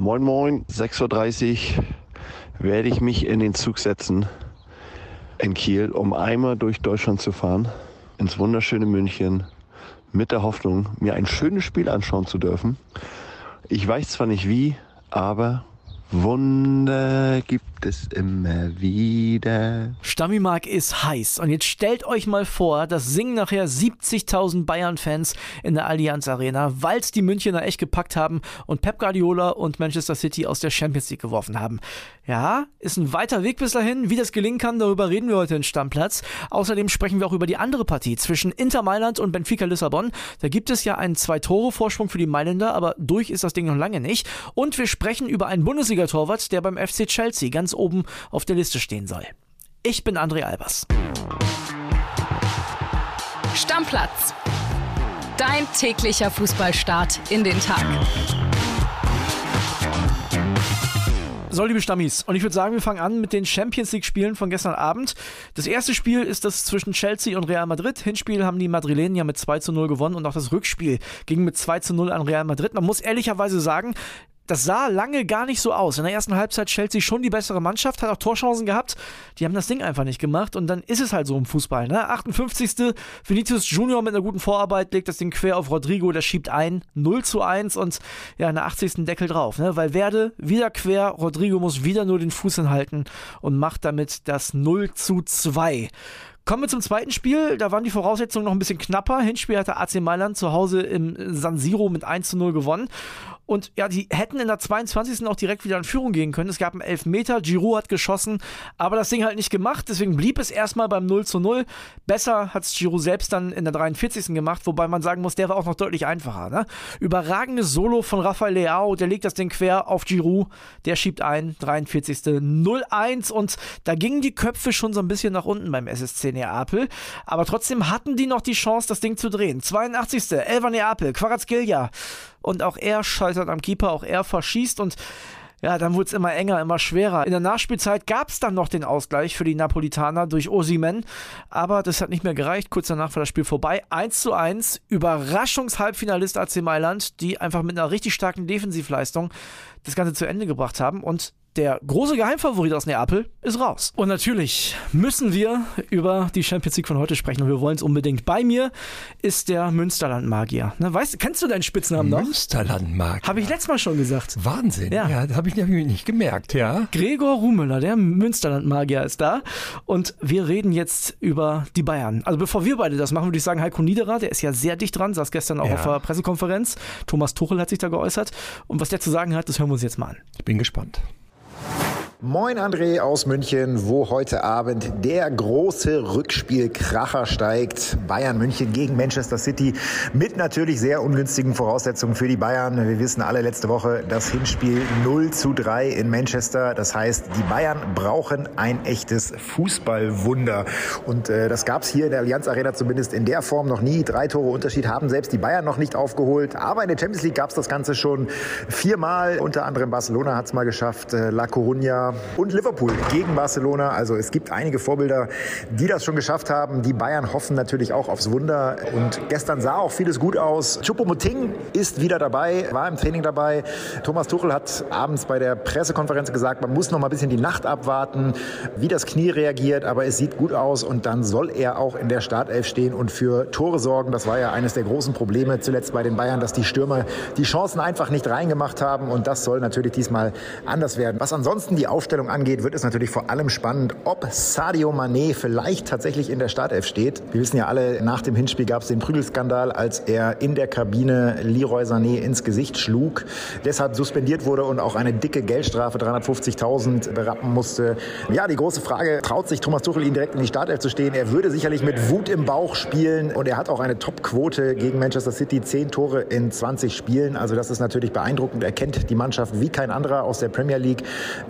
Moin Moin, 6.30 Uhr werde ich mich in den Zug setzen in Kiel, um einmal durch Deutschland zu fahren, ins wunderschöne München, mit der Hoffnung, mir ein schönes Spiel anschauen zu dürfen. Ich weiß zwar nicht wie, aber Wunder gibt es immer wieder. Stammimark ist heiß. Und jetzt stellt euch mal vor, das singen nachher 70.000 Bayern-Fans in der Allianz Arena, weil es die Münchner echt gepackt haben und Pep Guardiola und Manchester City aus der Champions League geworfen haben. Ja, ist ein weiter Weg bis dahin. Wie das gelingen kann, darüber reden wir heute in Stammplatz. Außerdem sprechen wir auch über die andere Partie zwischen Inter Mailand und Benfica Lissabon. Da gibt es ja einen Zwei-Tore-Vorsprung für die Mailänder, aber durch ist das Ding noch lange nicht. Und wir sprechen über einen Bundesliga-Torwart, der beim FC Chelsea ganz oben auf der Liste stehen soll. Ich bin André Albers. Stammplatz. Dein täglicher Fußballstart in den Tag. So, liebe Stammis, und ich würde sagen, wir fangen an mit den Champions League-Spielen von gestern Abend. Das erste Spiel ist das zwischen Chelsea und Real Madrid. Hinspiel haben die Madrilenen ja mit 2 zu 0 gewonnen und auch das Rückspiel ging mit 2 zu 0 an Real Madrid. Man muss ehrlicherweise sagen, das sah lange gar nicht so aus. In der ersten Halbzeit Chelsea schon die bessere Mannschaft, hat auch Torchancen gehabt. Die haben das Ding einfach nicht gemacht und dann ist es halt so im Fußball. Ne? 58. Vinicius Junior mit einer guten Vorarbeit legt das Ding quer auf Rodrigo, der schiebt ein 0 zu 1 und ja, in der 80. Deckel drauf. Ne? Weil Werde wieder quer, Rodrigo muss wieder nur den Fuß hinhalten und macht damit das 0 zu 2. Kommen wir zum zweiten Spiel. Da waren die Voraussetzungen noch ein bisschen knapper. Hinspiel hatte AC Mailand zu Hause im San Siro mit 1 zu 0 gewonnen. Und ja, die hätten in der 22. auch direkt wieder in Führung gehen können. Es gab einen Elfmeter, Giroud hat geschossen, aber das Ding halt nicht gemacht. Deswegen blieb es erstmal beim 0 zu 0. Besser hat es Giroud selbst dann in der 43. gemacht, wobei man sagen muss, der war auch noch deutlich einfacher. Ne? Überragendes Solo von Rafael Leao, der legt das Ding quer auf Giroud, der schiebt ein, 43. 0-1 und da gingen die Köpfe schon so ein bisschen nach unten beim SSC Neapel, aber trotzdem hatten die noch die Chance, das Ding zu drehen. 82. Elva Neapel, Quarazgelia und auch er scheitert am Keeper, auch er verschießt und ja, dann wurde es immer enger, immer schwerer. In der Nachspielzeit gab es dann noch den Ausgleich für die Napolitaner durch Osimen, aber das hat nicht mehr gereicht. Kurz danach war das Spiel vorbei. 1 zu 1, Überraschungshalbfinalist AC Mailand, die einfach mit einer richtig starken Defensivleistung das Ganze zu Ende gebracht haben und der große Geheimfavorit aus Neapel ist raus. Und natürlich müssen wir über die Champions League von heute sprechen und wir wollen es unbedingt. Bei mir ist der Münsterland-Magier. Ne, weißt, kennst du deinen Spitznamen noch? Münsterland-Magier. Habe ich letztes Mal schon gesagt. Wahnsinn. Ja, ja habe ich nämlich nicht gemerkt, ja. Gregor Rumüller, der Münsterland-Magier ist da und wir reden jetzt über die Bayern. Also bevor wir beide das machen, würde ich sagen, Heiko Niederer, der ist ja sehr dicht dran, saß gestern auch ja. auf der Pressekonferenz. Thomas Tuchel hat sich da geäußert und was der zu sagen hat, das hören wir uns jetzt mal an. Ich bin gespannt. Moin André aus München, wo heute Abend der große Rückspielkracher steigt. Bayern München gegen Manchester City mit natürlich sehr ungünstigen Voraussetzungen für die Bayern. Wir wissen alle letzte Woche das Hinspiel 0 zu 3 in Manchester. Das heißt, die Bayern brauchen ein echtes Fußballwunder. Und äh, das gab es hier in der Allianz Arena zumindest in der Form noch nie. Drei Tore Unterschied haben selbst die Bayern noch nicht aufgeholt. Aber in der Champions League gab es das Ganze schon viermal. Unter anderem Barcelona hat es mal geschafft, äh, La Coruña und Liverpool gegen Barcelona. Also es gibt einige Vorbilder, die das schon geschafft haben. Die Bayern hoffen natürlich auch aufs Wunder. Und gestern sah auch vieles gut aus. Choupo-Moting ist wieder dabei, war im Training dabei. Thomas Tuchel hat abends bei der Pressekonferenz gesagt, man muss noch mal ein bisschen die Nacht abwarten, wie das Knie reagiert. Aber es sieht gut aus und dann soll er auch in der Startelf stehen und für Tore sorgen. Das war ja eines der großen Probleme zuletzt bei den Bayern, dass die Stürmer die Chancen einfach nicht reingemacht haben. Und das soll natürlich diesmal anders werden. Was ansonsten die Aufstellung angeht, wird es natürlich vor allem spannend, ob Sadio Mané vielleicht tatsächlich in der Startelf steht. Wir wissen ja alle, nach dem Hinspiel gab es den Prügelskandal, als er in der Kabine Leroy Sané ins Gesicht schlug, deshalb suspendiert wurde und auch eine dicke Geldstrafe, 350.000, berappen musste. Ja, die große Frage, traut sich Thomas Tuchel ihn direkt in die Startelf zu stehen? Er würde sicherlich mit Wut im Bauch spielen und er hat auch eine Top-Quote gegen Manchester City, 10 Tore in 20 Spielen. Also das ist natürlich beeindruckend. Er kennt die Mannschaft wie kein anderer aus der Premier League.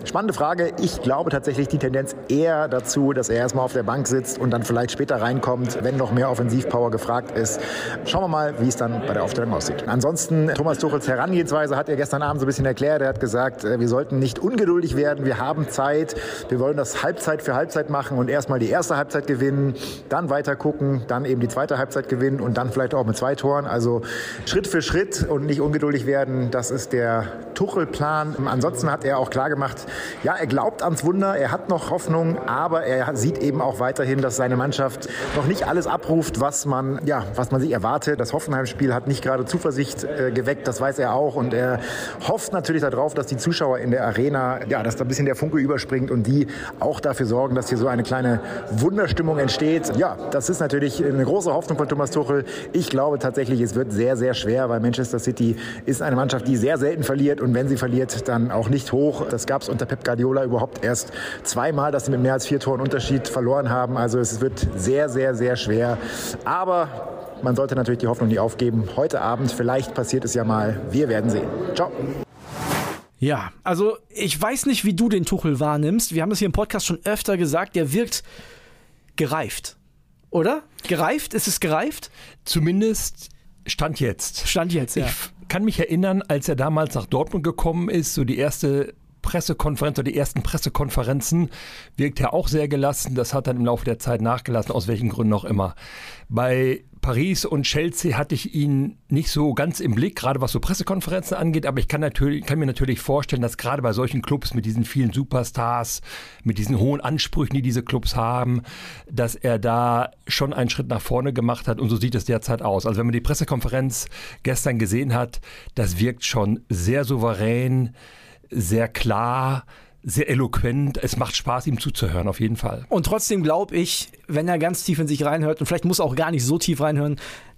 Spannende Frage. Ich glaube tatsächlich die Tendenz eher dazu, dass er erstmal auf der Bank sitzt und dann vielleicht später reinkommt, wenn noch mehr Offensivpower gefragt ist. Schauen wir mal, wie es dann bei der Aufstellung aussieht. Ansonsten, Thomas Tuchels Herangehensweise hat er gestern Abend so ein bisschen erklärt. Er hat gesagt, äh, wir sollten nicht ungeduldig werden. Wir haben Zeit. Wir wollen das Halbzeit für Halbzeit machen und erstmal die erste Halbzeit gewinnen, dann weiter gucken, dann eben die zweite Halbzeit gewinnen und dann vielleicht auch mit zwei Toren. Also Schritt für Schritt und nicht ungeduldig werden. Das ist der Tuchel-Plan. Ansonsten hat er auch klar gemacht, ja, er glaubt ans Wunder, er hat noch Hoffnung, aber er sieht eben auch weiterhin, dass seine Mannschaft noch nicht alles abruft, was man, ja, was man sich erwartet. Das Hoffenheim-Spiel hat nicht gerade Zuversicht äh, geweckt, das weiß er auch und er hofft natürlich darauf, dass die Zuschauer in der Arena, ja, dass da ein bisschen der Funke überspringt und die auch dafür sorgen, dass hier so eine kleine Wunderstimmung entsteht. Ja, das ist natürlich eine große Hoffnung von Thomas Tuchel. Ich glaube tatsächlich, es wird sehr, sehr schwer, weil Manchester City ist eine Mannschaft, die sehr selten verliert und wenn sie verliert, dann auch nicht hoch. Das gab es unter Pep Guardiola überhaupt erst zweimal, dass sie mit mehr als vier Toren Unterschied verloren haben. Also es wird sehr, sehr, sehr schwer. Aber man sollte natürlich die Hoffnung nie aufgeben. Heute Abend, vielleicht passiert es ja mal. Wir werden sehen. Ciao. Ja, also ich weiß nicht, wie du den Tuchel wahrnimmst. Wir haben es hier im Podcast schon öfter gesagt, der wirkt gereift. Oder? Gereift? Ist es gereift? Zumindest Stand jetzt. Stand jetzt, ja. Ich kann mich erinnern, als er damals nach Dortmund gekommen ist, so die erste Pressekonferenz oder die ersten Pressekonferenzen wirkt er auch sehr gelassen. Das hat dann im Laufe der Zeit nachgelassen, aus welchen Gründen auch immer. Bei Paris und Chelsea hatte ich ihn nicht so ganz im Blick, gerade was so Pressekonferenzen angeht, aber ich kann, natürlich, kann mir natürlich vorstellen, dass gerade bei solchen Clubs mit diesen vielen Superstars, mit diesen hohen Ansprüchen, die diese Clubs haben, dass er da schon einen Schritt nach vorne gemacht hat und so sieht es derzeit aus. Also wenn man die Pressekonferenz gestern gesehen hat, das wirkt schon sehr souverän, sehr klar, sehr eloquent. Es macht Spaß, ihm zuzuhören, auf jeden Fall. Und trotzdem glaube ich, wenn er ganz tief in sich reinhört, und vielleicht muss er auch gar nicht so tief reinhören,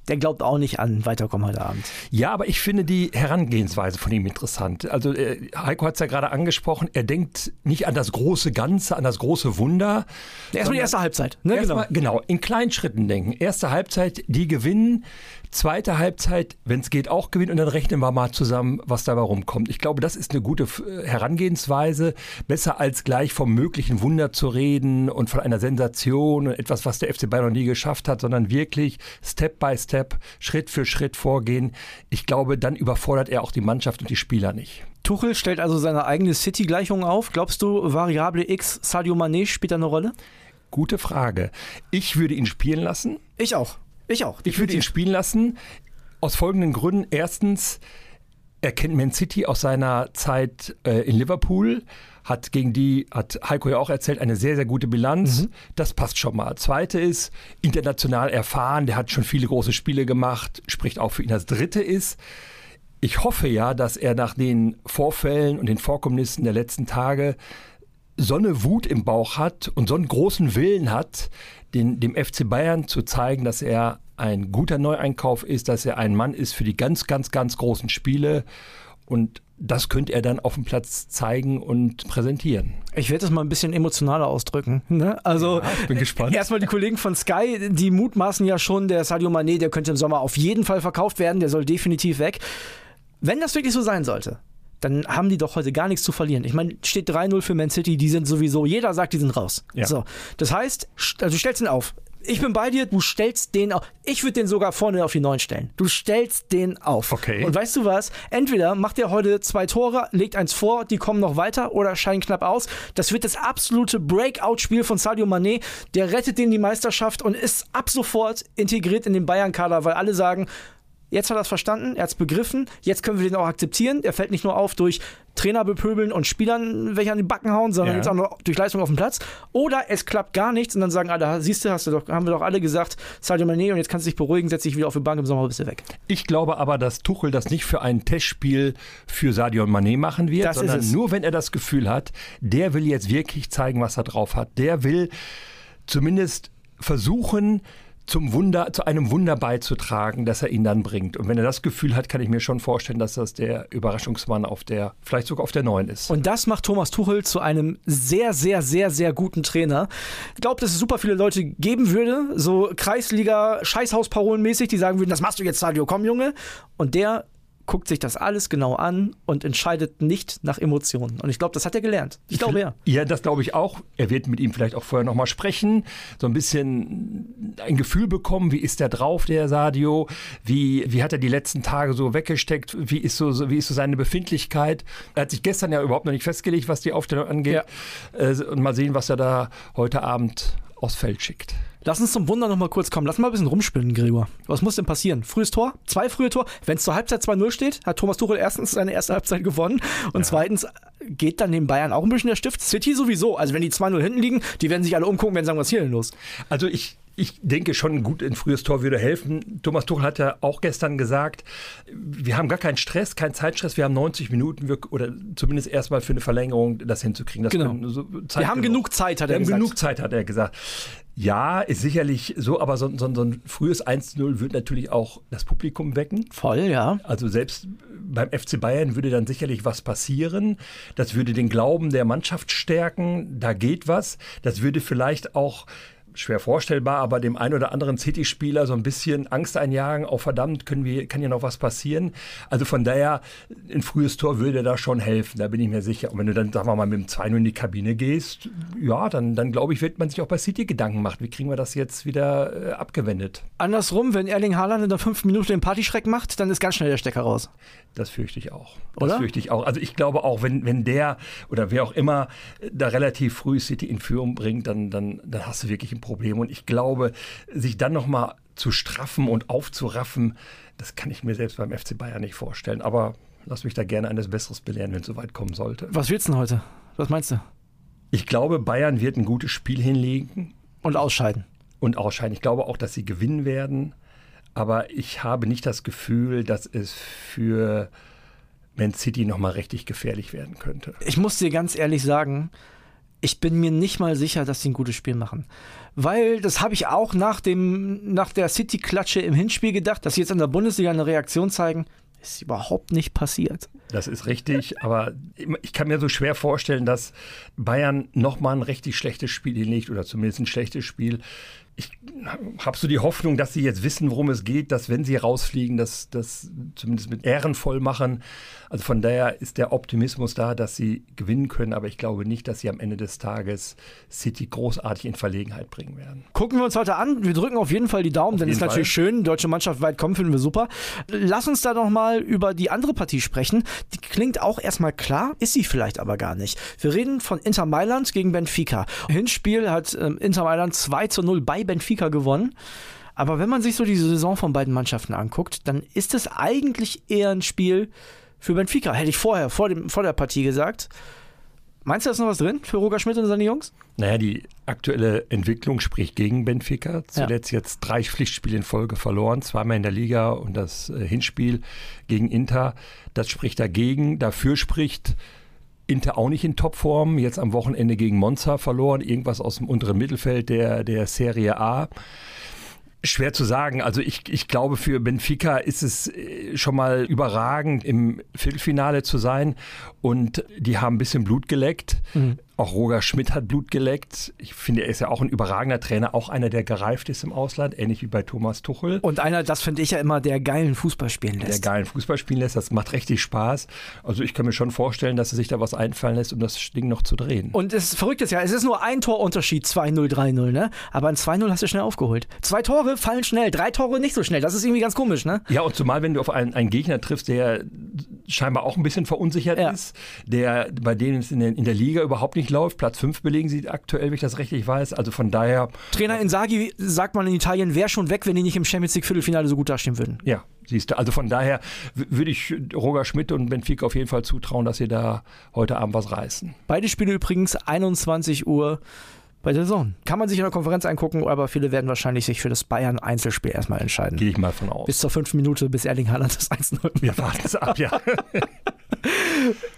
der glaubt auch nicht an Weiterkommen heute Abend. Ja, aber ich finde die Herangehensweise von ihm interessant. Also äh, Heiko hat es ja gerade angesprochen, er denkt nicht an das große Ganze, an das große Wunder. Erstmal die erste Halbzeit. Ne? Erst genau. genau, in kleinen Schritten denken. Erste Halbzeit, die gewinnen. Zweite Halbzeit, wenn es geht, auch gewinnen und dann rechnen wir mal zusammen, was dabei rumkommt. Ich glaube, das ist eine gute äh, Herangehensweise. Besser als gleich vom möglichen Wunder zu reden und von einer Sensation und etwas, was der FC Bayern noch nie geschafft hat, sondern wirklich Step by Step, Schritt für Schritt vorgehen. Ich glaube, dann überfordert er auch die Mannschaft und die Spieler nicht. Tuchel stellt also seine eigene City-Gleichung auf. Glaubst du, Variable X, Sadio Mané spielt da eine Rolle? Gute Frage. Ich würde ihn spielen lassen. Ich auch. Ich auch. Ich würde ihn spielen lassen. Aus folgenden Gründen. Erstens, er kennt Man City aus seiner Zeit äh, in Liverpool, hat gegen die, hat Heiko ja auch erzählt, eine sehr, sehr gute Bilanz. Mhm. Das passt schon mal. Zweite ist, international erfahren, der hat schon viele große Spiele gemacht, spricht auch für ihn. Das dritte ist, ich hoffe ja, dass er nach den Vorfällen und den Vorkommnissen der letzten Tage so eine Wut im Bauch hat und so einen großen Willen hat, den, dem FC Bayern zu zeigen, dass er ein guter Neueinkauf ist, dass er ein Mann ist für die ganz, ganz, ganz großen Spiele. Und das könnte er dann auf dem Platz zeigen und präsentieren. Ich werde das mal ein bisschen emotionaler ausdrücken. Ne? Also, ja, ich bin gespannt. Erstmal die Kollegen von Sky, die mutmaßen ja schon, der Sadio Mané, der könnte im Sommer auf jeden Fall verkauft werden, der soll definitiv weg. Wenn das wirklich so sein sollte, dann haben die doch heute gar nichts zu verlieren. Ich meine, steht 3-0 für Man City, die sind sowieso, jeder sagt, die sind raus. Ja. So, das heißt, also du stellst ihn auf. Ich bin bei dir, du stellst den auf. Ich würde den sogar vorne auf die 9 stellen. Du stellst den auf. Okay. Und weißt du was? Entweder macht er heute zwei Tore, legt eins vor, die kommen noch weiter oder scheinen knapp aus. Das wird das absolute Breakout-Spiel von Sadio Mané. Der rettet den die Meisterschaft und ist ab sofort integriert in den Bayern-Kader, weil alle sagen, Jetzt hat er es verstanden, er hat es begriffen, jetzt können wir den auch akzeptieren. Er fällt nicht nur auf durch Trainer bepöbeln und Spielern welche an die Backen hauen, sondern ja. jetzt auch noch durch Leistung auf dem Platz. Oder es klappt gar nichts und dann sagen alle, siehst du, hast du doch, haben wir doch alle gesagt, Sadio Mané und jetzt kannst du dich beruhigen, setz dich wieder auf die Bank, im Sommer bist du weg. Ich glaube aber, dass Tuchel das nicht für ein Testspiel für Sadio Mané machen wird, das sondern nur wenn er das Gefühl hat, der will jetzt wirklich zeigen, was er drauf hat. Der will zumindest versuchen, zum Wunder, zu einem Wunder beizutragen, dass er ihn dann bringt. Und wenn er das Gefühl hat, kann ich mir schon vorstellen, dass das der Überraschungsmann auf der, vielleicht sogar auf der neuen ist. Und das macht Thomas Tuchel zu einem sehr, sehr, sehr, sehr guten Trainer. Ich glaube, dass es super viele Leute geben würde, so Kreisliga, Scheißhausparolenmäßig, die sagen würden, das machst du jetzt, Sadio, komm, Junge. Und der guckt sich das alles genau an und entscheidet nicht nach Emotionen. Und ich glaube, das hat er gelernt. Ich glaube ja. Ja, das glaube ich auch. Er wird mit ihm vielleicht auch vorher nochmal sprechen, so ein bisschen ein Gefühl bekommen, wie ist der drauf, der Sadio, wie, wie hat er die letzten Tage so weggesteckt, wie ist so, wie ist so seine Befindlichkeit. Er hat sich gestern ja überhaupt noch nicht festgelegt, was die Aufstellung angeht. Ja. Äh, und mal sehen, was er da heute Abend aufs Feld schickt. Lass uns zum Wunder noch mal kurz kommen. Lass mal ein bisschen rumspinnen, Gregor. Was muss denn passieren? Frühes Tor, zwei frühe Tor. Wenn es zur Halbzeit 2-0 steht, hat Thomas Tuchel erstens seine erste Halbzeit gewonnen und ja. zweitens geht dann den Bayern auch ein bisschen der Stift. City sowieso. Also wenn die 2-0 hinten liegen, die werden sich alle umgucken, werden sagen, was hier denn los? Also ich ich denke schon, gut ein frühes Tor würde helfen. Thomas Tuchel hat ja auch gestern gesagt, wir haben gar keinen Stress, keinen Zeitstress, wir haben 90 Minuten oder zumindest erstmal für eine Verlängerung das hinzukriegen. Das genau. So wir haben genug Zeit, hat er wir gesagt. Haben genug Zeit, hat er gesagt. Ja, ist sicherlich so, aber so, so, so ein frühes 1-0 würde natürlich auch das Publikum wecken. Voll, ja. Also selbst beim FC Bayern würde dann sicherlich was passieren. Das würde den Glauben der Mannschaft stärken. Da geht was. Das würde vielleicht auch schwer vorstellbar, aber dem einen oder anderen City-Spieler so ein bisschen Angst einjagen, oh verdammt, können wir, kann ja noch was passieren. Also von daher, ein frühes Tor würde da schon helfen, da bin ich mir sicher. Und wenn du dann, sagen wir mal, mit dem 2 in die Kabine gehst, ja, dann, dann glaube ich, wird man sich auch bei City Gedanken machen. Wie kriegen wir das jetzt wieder äh, abgewendet? Andersrum, wenn Erling Haaland in der fünf Minuten den Partyschreck macht, dann ist ganz schnell der Stecker raus. Das fürchte ich auch. Das oder? fürchte ich auch. Also ich glaube auch, wenn, wenn der oder wer auch immer da relativ früh City in Führung bringt, dann, dann, dann hast du wirklich ein Problem. Und ich glaube, sich dann nochmal zu straffen und aufzuraffen, das kann ich mir selbst beim FC Bayern nicht vorstellen. Aber lass mich da gerne eines Besseres belehren, wenn es soweit kommen sollte. Was willst du denn heute? Was meinst du? Ich glaube, Bayern wird ein gutes Spiel hinlegen. Und ausscheiden. Und ausscheiden. Ich glaube auch, dass sie gewinnen werden. Aber ich habe nicht das Gefühl, dass es für Man City nochmal richtig gefährlich werden könnte. Ich muss dir ganz ehrlich sagen, ich bin mir nicht mal sicher, dass sie ein gutes Spiel machen. Weil das habe ich auch nach, dem, nach der City-Klatsche im Hinspiel gedacht, dass sie jetzt in der Bundesliga eine Reaktion zeigen. Ist überhaupt nicht passiert. Das ist richtig, aber ich kann mir so schwer vorstellen, dass Bayern nochmal ein richtig schlechtes Spiel hinlegt oder zumindest ein schlechtes Spiel ich habe so die Hoffnung, dass sie jetzt wissen, worum es geht, dass wenn sie rausfliegen, dass das zumindest mit ehrenvoll machen. Also von daher ist der Optimismus da, dass sie gewinnen können, aber ich glaube nicht, dass sie am Ende des Tages City großartig in Verlegenheit bringen werden. Gucken wir uns heute an. Wir drücken auf jeden Fall die Daumen, auf denn ist natürlich schön. Deutsche Mannschaft weit kommen, finden wir super. Lass uns da noch mal über die andere Partie sprechen. Die klingt auch erstmal klar, ist sie vielleicht aber gar nicht. Wir reden von Inter Mailand gegen Benfica. Hinspiel hat ähm, Inter Mailand 2 zu 0 bei Benfica gewonnen. Aber wenn man sich so die Saison von beiden Mannschaften anguckt, dann ist es eigentlich eher ein Spiel für Benfica. Hätte ich vorher, vor, dem, vor der Partie gesagt. Meinst du, da ist noch was drin für Roger Schmidt und seine Jungs? Naja, die aktuelle Entwicklung spricht gegen Benfica. Zuletzt ja. jetzt drei Pflichtspiele in Folge verloren, zweimal in der Liga und das äh, Hinspiel gegen Inter. Das spricht dagegen. Dafür spricht Inter auch nicht in Topform. Jetzt am Wochenende gegen Monza verloren. Irgendwas aus dem unteren Mittelfeld der, der Serie A. Schwer zu sagen. Also ich, ich glaube, für Benfica ist es äh, schon mal überragend, im Viertelfinale zu sein. Und die haben ein bisschen Blut geleckt. Mhm. Auch Roger Schmidt hat Blut geleckt. Ich finde, er ist ja auch ein überragender Trainer, auch einer, der gereift ist im Ausland, ähnlich wie bei Thomas Tuchel. Und einer, das finde ich ja immer, der geilen Fußball spielen lässt. Der geilen Fußball spielen lässt, das macht richtig Spaß. Also ich kann mir schon vorstellen, dass er sich da was einfallen lässt, um das Ding noch zu drehen. Und es verrückt ist ja, es ist nur ein Torunterschied, 2-0, 3-0, ne? Aber ein 2-0 hast du schnell aufgeholt. Zwei Tore fallen schnell, drei Tore nicht so schnell. Das ist irgendwie ganz komisch, ne? Ja, und zumal, wenn du auf einen, einen Gegner triffst, der scheinbar auch ein bisschen verunsichert ja. ist, der bei denen es in der, in der Liga überhaupt nicht läuft, Platz 5 belegen sie aktuell, wenn ich das richtig weiß. Also von daher. Trainer Insagi sagt man in Italien, wäre schon weg, wenn die nicht im Champions League Viertelfinale so gut dastehen würden. Ja, siehst du. Also von daher würde ich Roger Schmidt und Benfica auf jeden Fall zutrauen, dass sie da heute Abend was reißen. Beide Spiele übrigens 21 Uhr bei der Saison. Kann man sich in der Konferenz angucken, aber viele werden wahrscheinlich sich für das Bayern-Einzelspiel erstmal entscheiden. Gehe ich mal von aus. Bis zur fünften Minute, bis Erling Haaland das 1-0 Wir warten es ab, ja.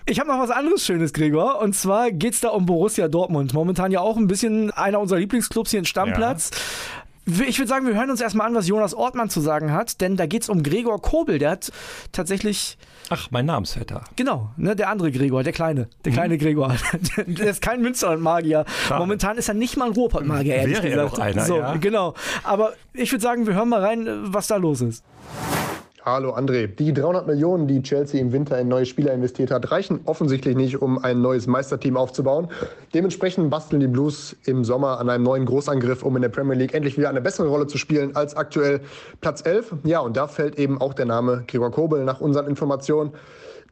Ich habe noch was anderes Schönes, Gregor. Und zwar geht es da um Borussia Dortmund. Momentan ja auch ein bisschen einer unserer Lieblingsclubs hier in Stammplatz. Ja. Ich würde sagen, wir hören uns erstmal an, was Jonas Ortmann zu sagen hat, denn da geht es um Gregor Kobel. Der hat tatsächlich. Ach, mein Namensvetter. Genau, ne, der andere Gregor, der kleine. Der mhm. kleine Gregor. der ist kein Münsterland-Magier. Momentan ist er nicht mal ein Ruhrpott-Magier, ehrlich Wäre gesagt. Er auch einer, so, ja. Genau. Aber ich würde sagen, wir hören mal rein, was da los ist. Hallo André. Die 300 Millionen, die Chelsea im Winter in neue Spieler investiert hat, reichen offensichtlich nicht, um ein neues Meisterteam aufzubauen. Dementsprechend basteln die Blues im Sommer an einem neuen Großangriff, um in der Premier League endlich wieder eine bessere Rolle zu spielen als aktuell Platz 11. Ja, und da fällt eben auch der Name Gregor Kobel nach unseren Informationen.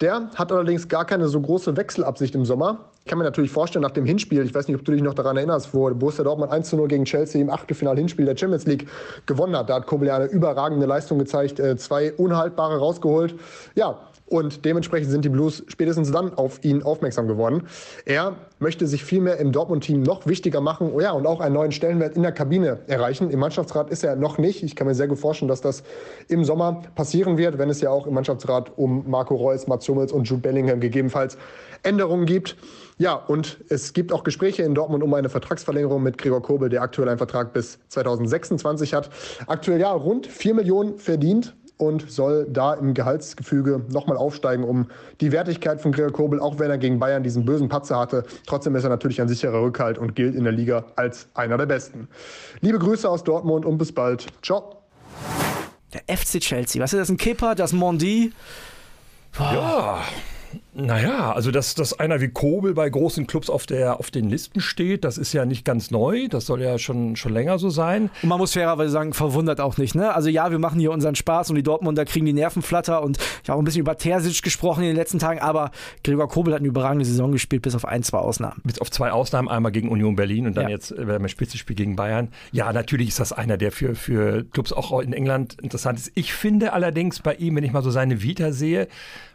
Der hat allerdings gar keine so große Wechselabsicht im Sommer. Ich kann mir natürlich vorstellen, nach dem Hinspiel, ich weiß nicht, ob du dich noch daran erinnerst, wo Borussia Dortmund 1 0 gegen Chelsea im Achtelfinal-Hinspiel der Champions League gewonnen hat. Da hat Kobel eine überragende Leistung gezeigt, äh, zwei unhaltbare rausgeholt. Ja, und dementsprechend sind die Blues spätestens dann auf ihn aufmerksam geworden. Er möchte sich vielmehr im Dortmund-Team noch wichtiger machen oh ja, und auch einen neuen Stellenwert in der Kabine erreichen. Im Mannschaftsrat ist er noch nicht. Ich kann mir sehr gut vorstellen, dass das im Sommer passieren wird, wenn es ja auch im Mannschaftsrat um Marco Reus, Mats Hummels und Jude Bellingham gegebenenfalls Änderungen gibt. Ja, und es gibt auch Gespräche in Dortmund um eine Vertragsverlängerung mit Gregor Kobel, der aktuell einen Vertrag bis 2026 hat. Aktuell ja rund 4 Millionen verdient und soll da im Gehaltsgefüge nochmal aufsteigen, um die Wertigkeit von Gregor Kobel, auch wenn er gegen Bayern diesen bösen Patzer hatte. Trotzdem ist er natürlich ein sicherer Rückhalt und gilt in der Liga als einer der Besten. Liebe Grüße aus Dortmund und bis bald. Ciao. Der FC Chelsea, was ist das? Ein Kipper, das Mondi? Boah. Ja, naja, also dass, dass einer wie Kobel bei großen Clubs auf, der, auf den Listen steht, das ist ja nicht ganz neu. Das soll ja schon, schon länger so sein. Und man muss fairerweise sagen, verwundert auch nicht. Ne? Also ja, wir machen hier unseren Spaß und die Dortmunder kriegen die Nervenflatter und ich habe auch ein bisschen über Terzic gesprochen in den letzten Tagen, aber Gregor Kobel hat eine überragende Saison gespielt, bis auf ein, zwei Ausnahmen. Bis auf zwei Ausnahmen, einmal gegen Union Berlin und dann ja. jetzt äh, beim Spitzenspiel gegen Bayern. Ja, natürlich ist das einer, der für, für Clubs auch in England interessant ist. Ich finde allerdings bei ihm, wenn ich mal so seine Vita sehe,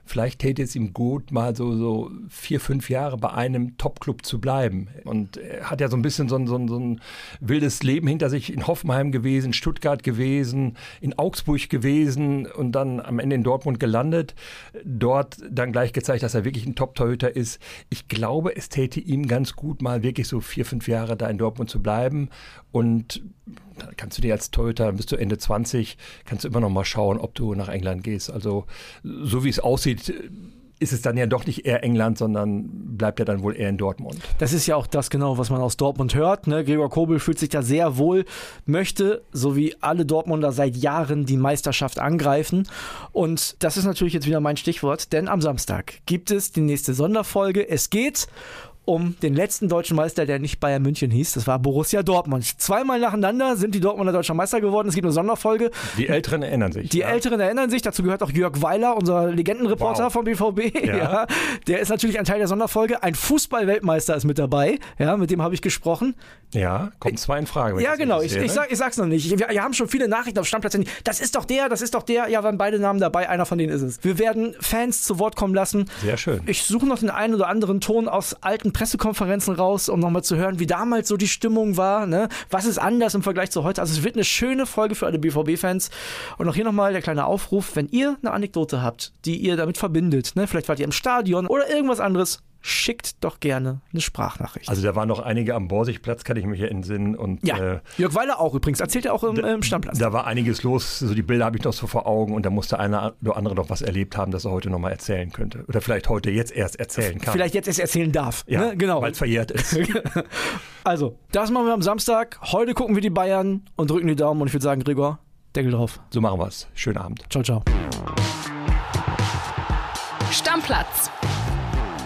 vielleicht täte es ihm gut, mal so, so vier, fünf Jahre bei einem Top-Club zu bleiben. Und er hat ja so ein bisschen so ein, so, ein, so ein wildes Leben hinter sich in Hoffenheim gewesen, Stuttgart gewesen, in Augsburg gewesen und dann am Ende in Dortmund gelandet. Dort dann gleich gezeigt, dass er wirklich ein Top-Torhüter ist. Ich glaube, es täte ihm ganz gut, mal wirklich so vier, fünf Jahre da in Dortmund zu bleiben. Und dann kannst du dir als Torhüter, bist du Ende 20, kannst du immer noch mal schauen, ob du nach England gehst. Also so wie es aussieht, ist es dann ja doch nicht eher England, sondern bleibt er dann wohl eher in Dortmund. Das ist ja auch das genau, was man aus Dortmund hört. Ne? Gregor Kobel fühlt sich da sehr wohl, möchte, so wie alle Dortmunder seit Jahren, die Meisterschaft angreifen. Und das ist natürlich jetzt wieder mein Stichwort, denn am Samstag gibt es die nächste Sonderfolge. Es geht um den letzten deutschen Meister, der nicht Bayern München hieß. Das war Borussia Dortmund. Zweimal nacheinander sind die Dortmunder deutscher Meister geworden. Es gibt eine Sonderfolge. Die Älteren erinnern sich. Die ja. Älteren erinnern sich. Dazu gehört auch Jörg Weiler, unser Legendenreporter wow. vom BVB. Ja. ja. Der ist natürlich ein Teil der Sonderfolge. Ein Fußballweltmeister ist mit dabei. Ja, mit dem habe ich gesprochen. Ja, kommt zwei in Frage. Ja, genau. Ich, ich, sag, ich sag's noch nicht. Wir, wir, haben schon viele Nachrichten auf Stammplätzen. Das ist doch der, das ist doch der. Ja, waren beide Namen dabei. Einer von denen ist es. Wir werden Fans zu Wort kommen lassen. Sehr schön. Ich suche noch den einen oder anderen Ton aus alten Pressekonferenzen raus, um nochmal zu hören, wie damals so die Stimmung war. Ne? Was ist anders im Vergleich zu heute? Also es wird eine schöne Folge für alle BVB-Fans. Und auch hier nochmal der kleine Aufruf, wenn ihr eine Anekdote habt, die ihr damit verbindet, ne? vielleicht wart ihr im Stadion oder irgendwas anderes, schickt doch gerne eine Sprachnachricht. Also da waren noch einige am Borsigplatz, kann ich mich entsinnen. Und, ja, äh, Jörg Weiler auch übrigens, erzählt er auch im, da, im Stammplatz. Da war einiges los, so die Bilder habe ich noch so vor Augen und da musste einer oder andere noch was erlebt haben, das er heute nochmal erzählen könnte. Oder vielleicht heute jetzt erst erzählen kann. Vielleicht jetzt erst erzählen darf. Ja, ne? genau. Weil es verjährt ist. also, das machen wir am Samstag. Heute gucken wir die Bayern und drücken die Daumen und ich würde sagen, Gregor, Deckel drauf. So machen wir es. Schönen Abend. Ciao, ciao. Stammplatz